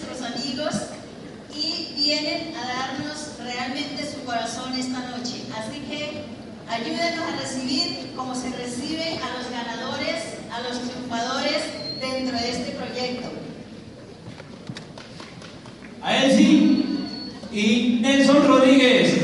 nuestros amigos y vienen a darnos realmente su corazón esta noche. Así que ayúdenos a recibir como se recibe a los ganadores, a los triunfadores dentro de este proyecto. A Elsie y Nelson Rodríguez.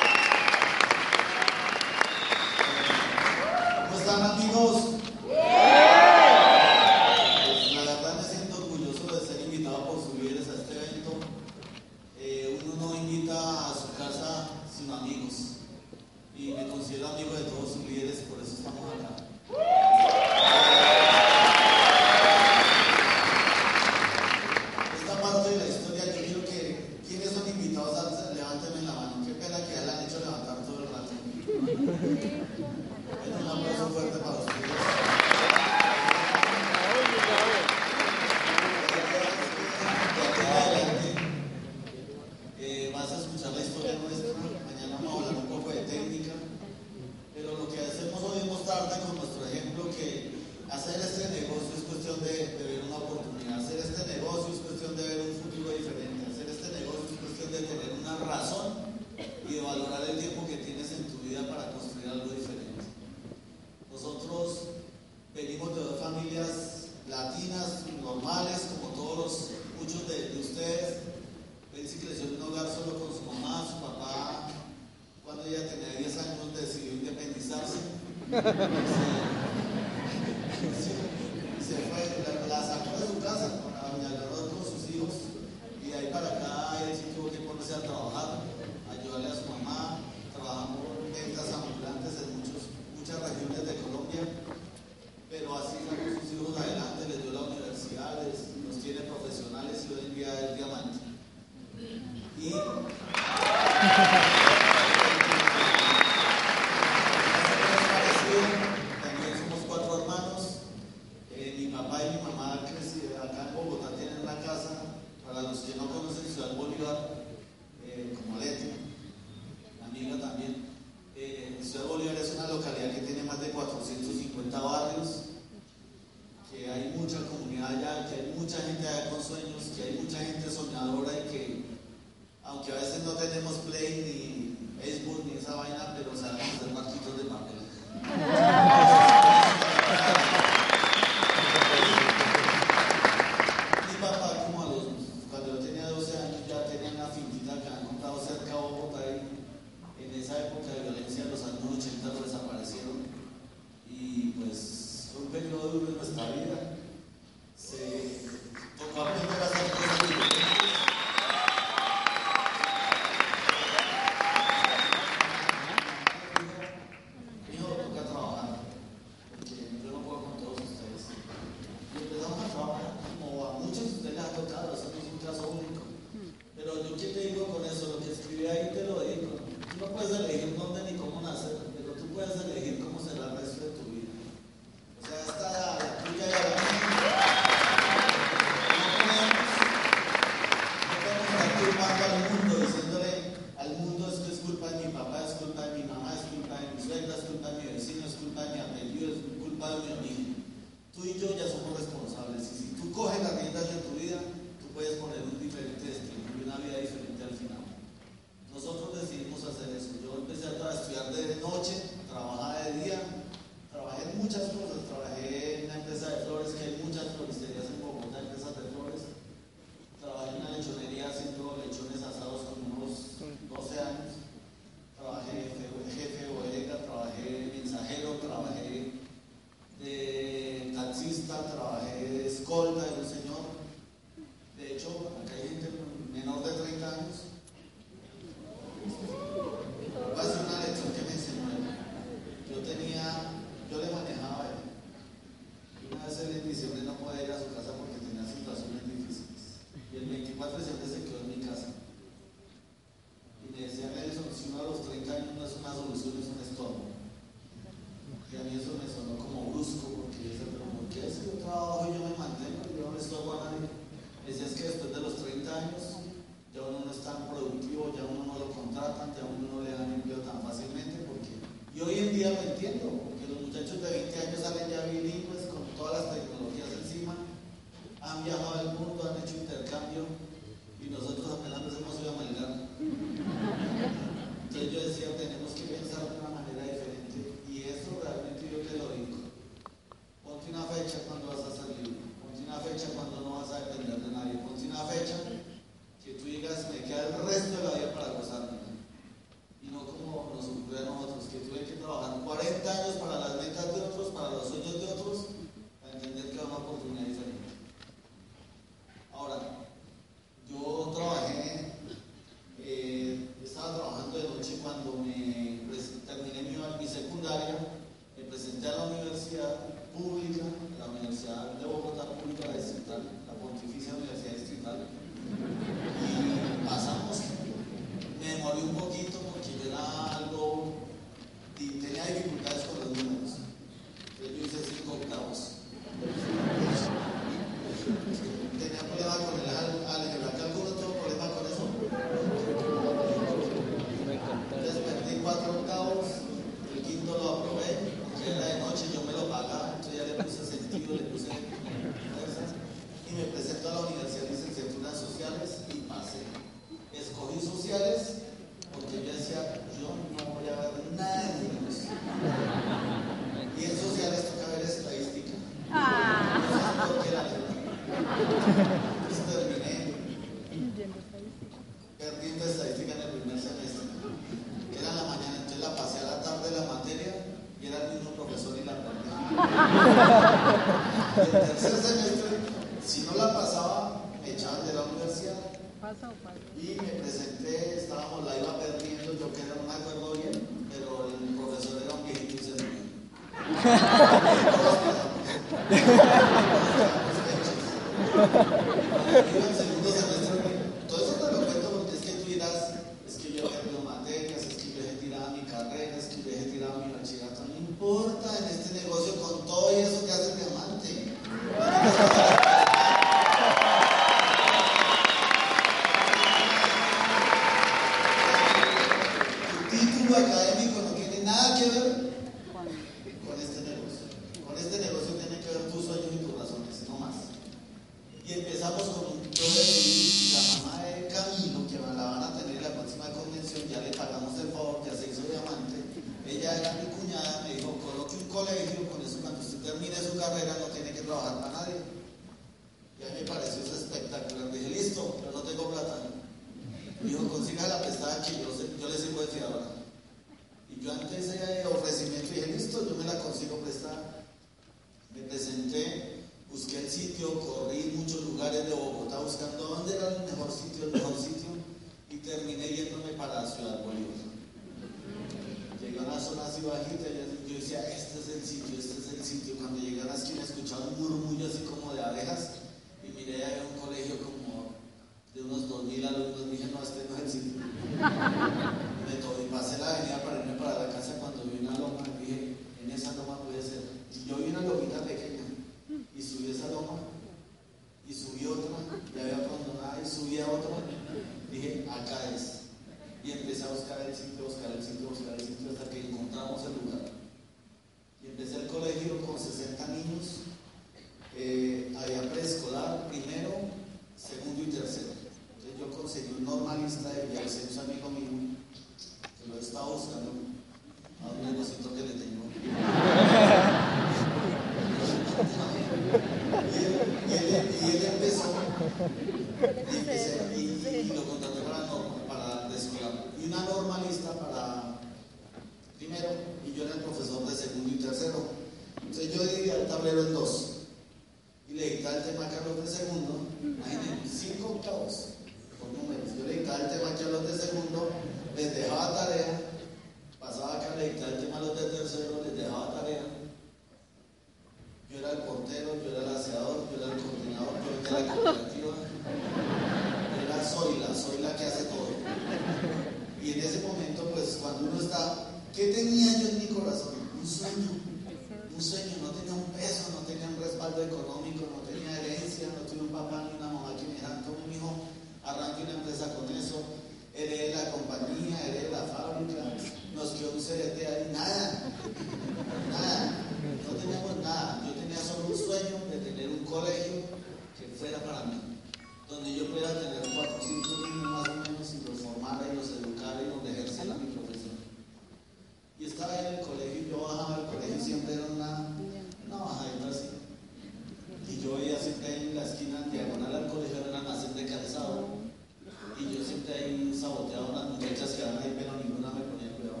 y saboteaba a unas muchachas que ahora hay, pero ninguna me ponía cuidado.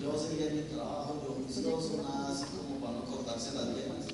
Yo seguía en mi trabajo, yo juicioso, nada así como para no cortarse las venas.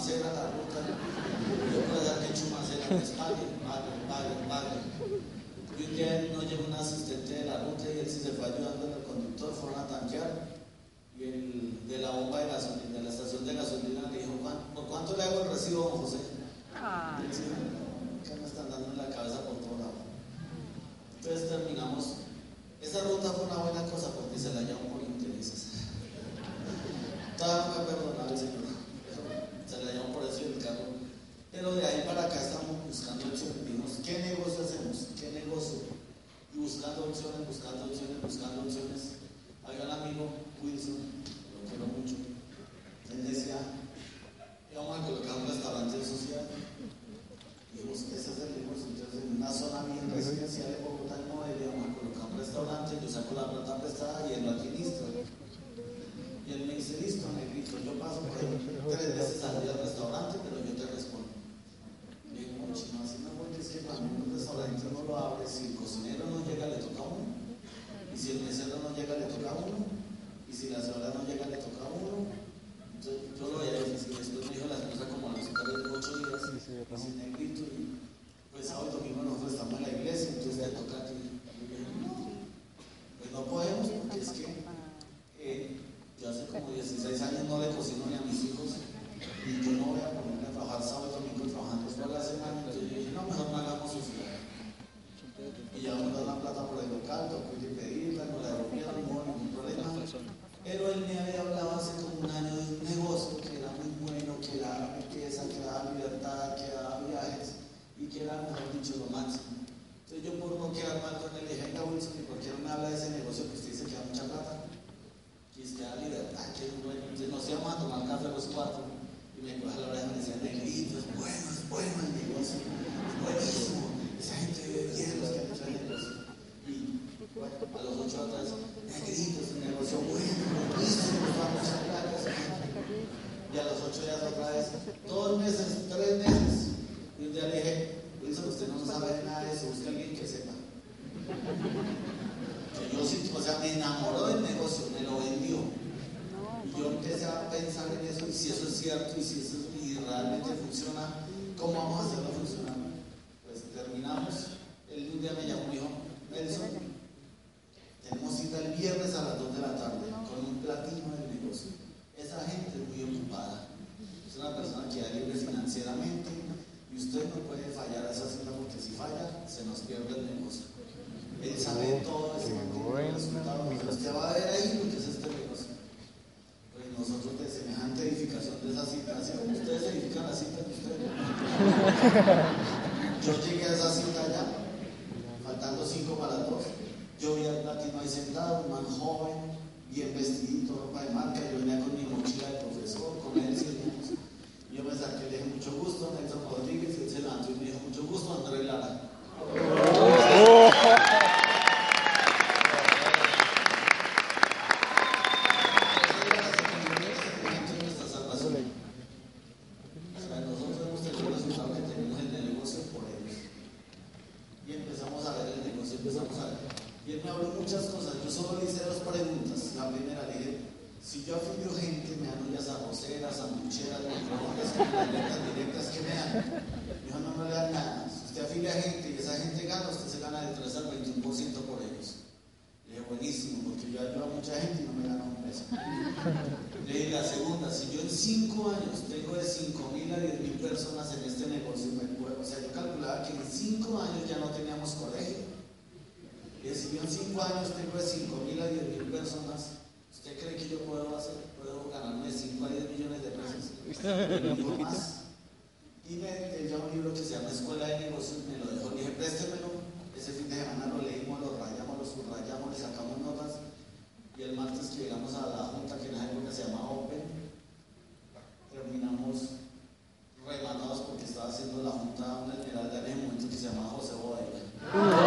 chumacera la ruta. Yo puedo dar que chumacera pues paguen, paguen, paguen, paguen. Y un día no llegó una asistente de la ruta y él se fue ayudando al conductor, fueron a tanquear vez tengo de 5 mil a 10 mil personas, ¿usted cree que yo puedo, hacer, puedo ganarme 5 a 10 millones de pesos? ¿Y más? Y me un libro que se llama Escuela de Negocios, me lo dejó, le dije, préstemelo, ese fin de semana lo leímos, lo rayamos, lo subrayamos, le sacamos notas, y el martes que llegamos a la junta que en la época se llamaba Open, terminamos rematados porque estaba haciendo la junta una general de en ese momento que se llamaba José Bodega.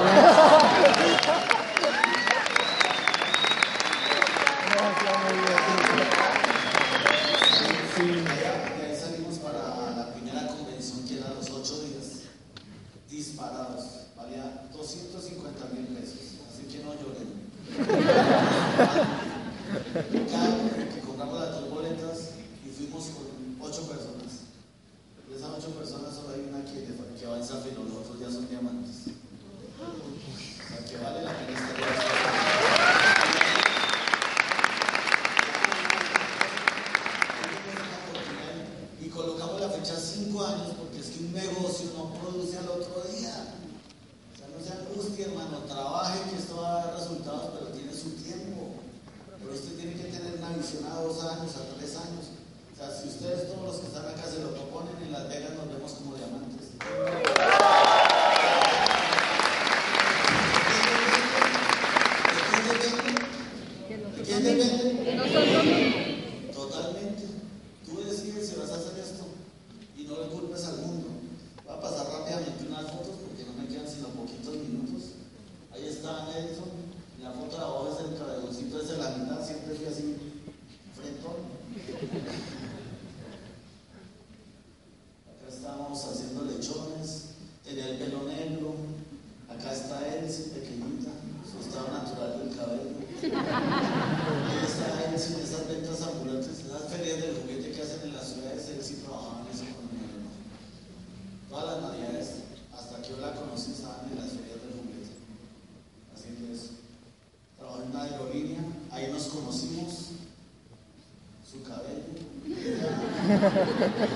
ハハハハ。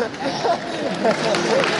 Obrigado.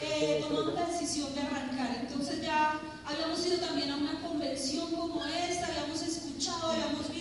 eh, tomamos la decisión de arrancar. Entonces ya habíamos ido también a una convención como esta, habíamos escuchado, habíamos visto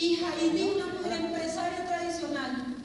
Hija y Jaime, una mujer empresaria tradicional,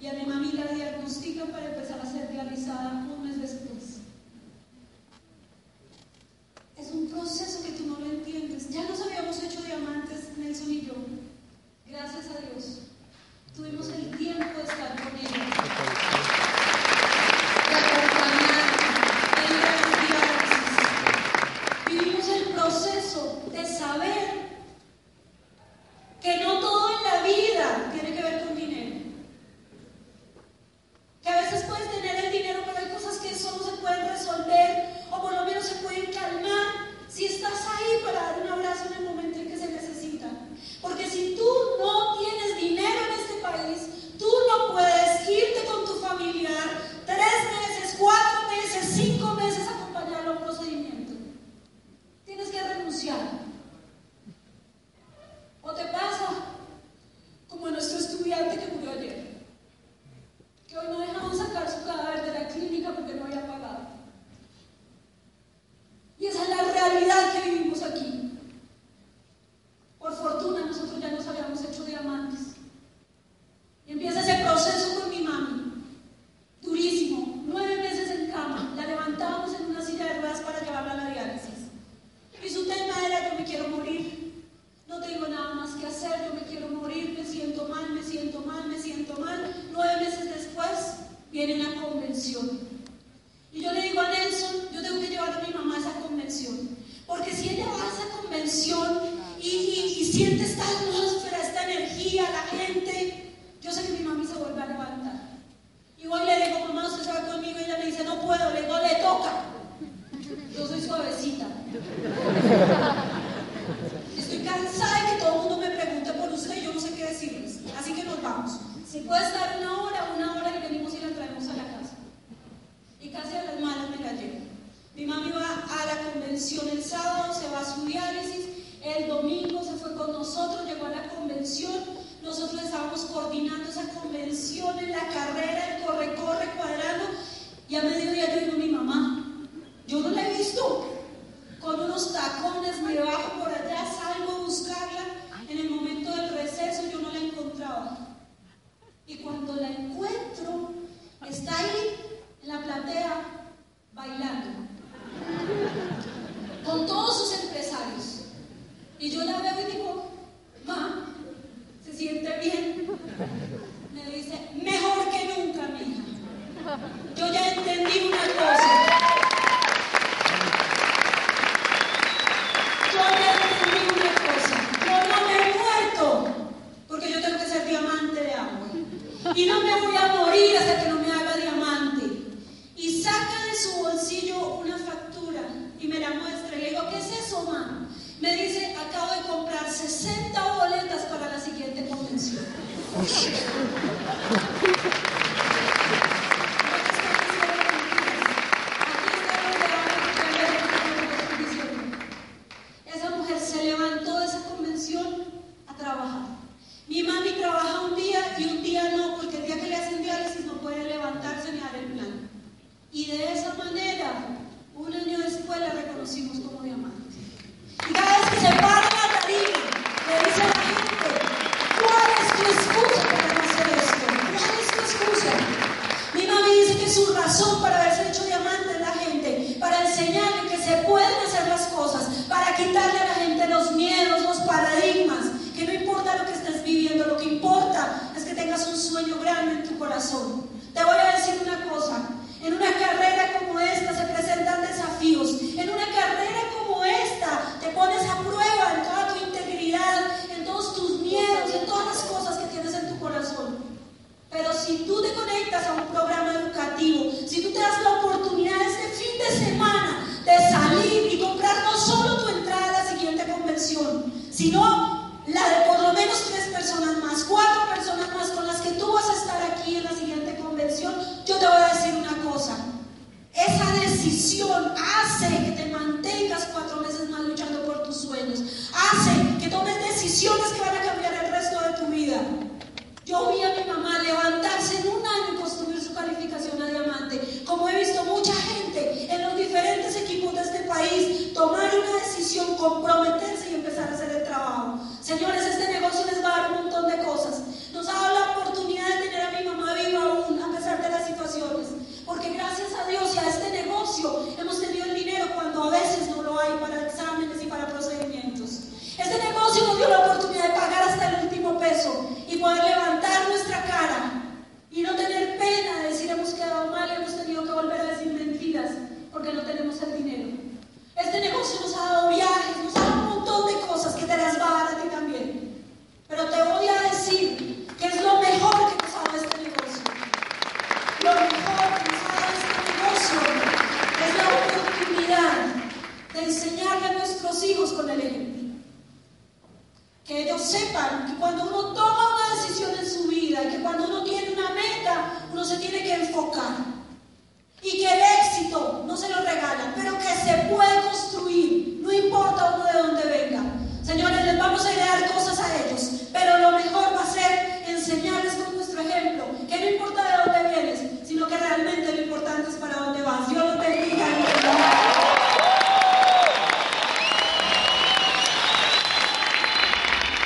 y a mi mami la diagnostican para empezar a ser dializada